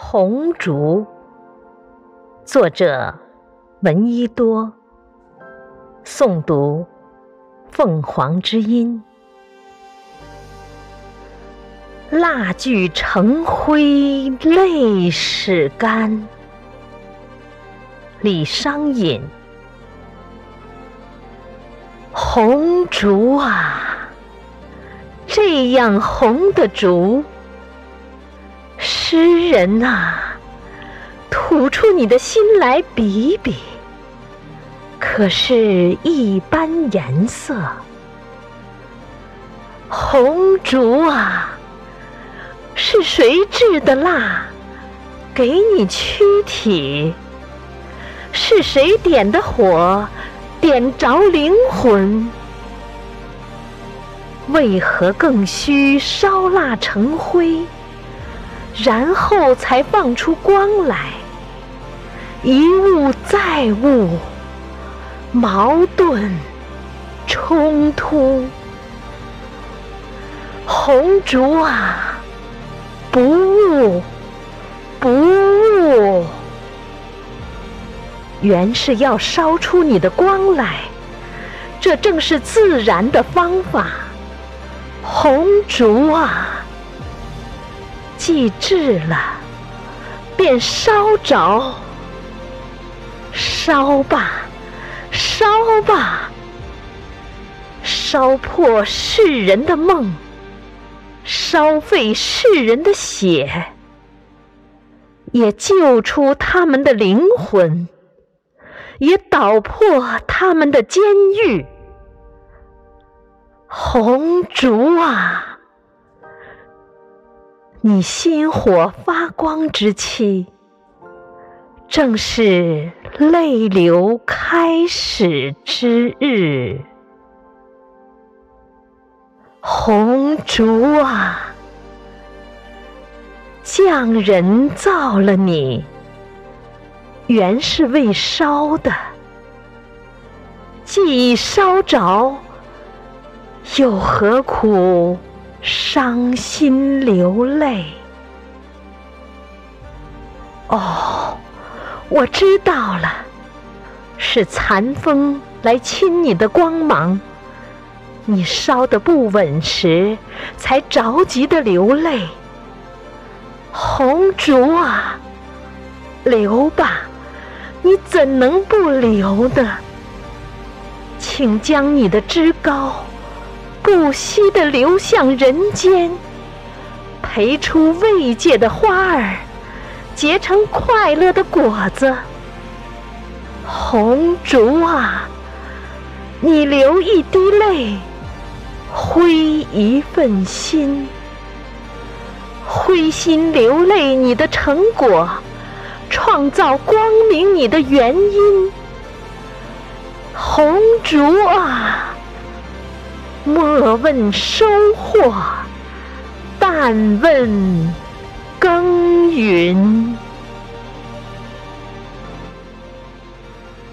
红烛，作者闻一多，诵读凤凰之音。蜡炬成灰泪始干，李商隐。红烛啊，这样红的烛。诗人呐，吐出你的心来比比，可是一般颜色。红烛啊，是谁制的蜡，给你躯体？是谁点的火，点着灵魂？为何更需烧蜡成灰？然后才放出光来，一物再物，矛盾冲突。红烛啊，不误不误，原是要烧出你的光来，这正是自然的方法。红烛啊！既制了，便烧着，烧吧，烧吧，烧破世人的梦，烧废世人的血，也救出他们的灵魂，也捣破他们的监狱。红烛啊！你心火发光之期，正是泪流开始之日。红烛啊，匠人造了你，原是为烧的，既已烧着，又何苦？伤心流泪。哦，我知道了，是残风来侵你的光芒，你烧得不稳时，才着急的流泪。红烛啊，流吧，你怎能不流呢？请将你的枝高。不息地流向人间，培出慰藉的花儿，结成快乐的果子。红烛啊，你流一滴泪，灰一份心，灰心流泪你的成果，创造光明你的原因。红烛啊！莫问收获，但问耕耘。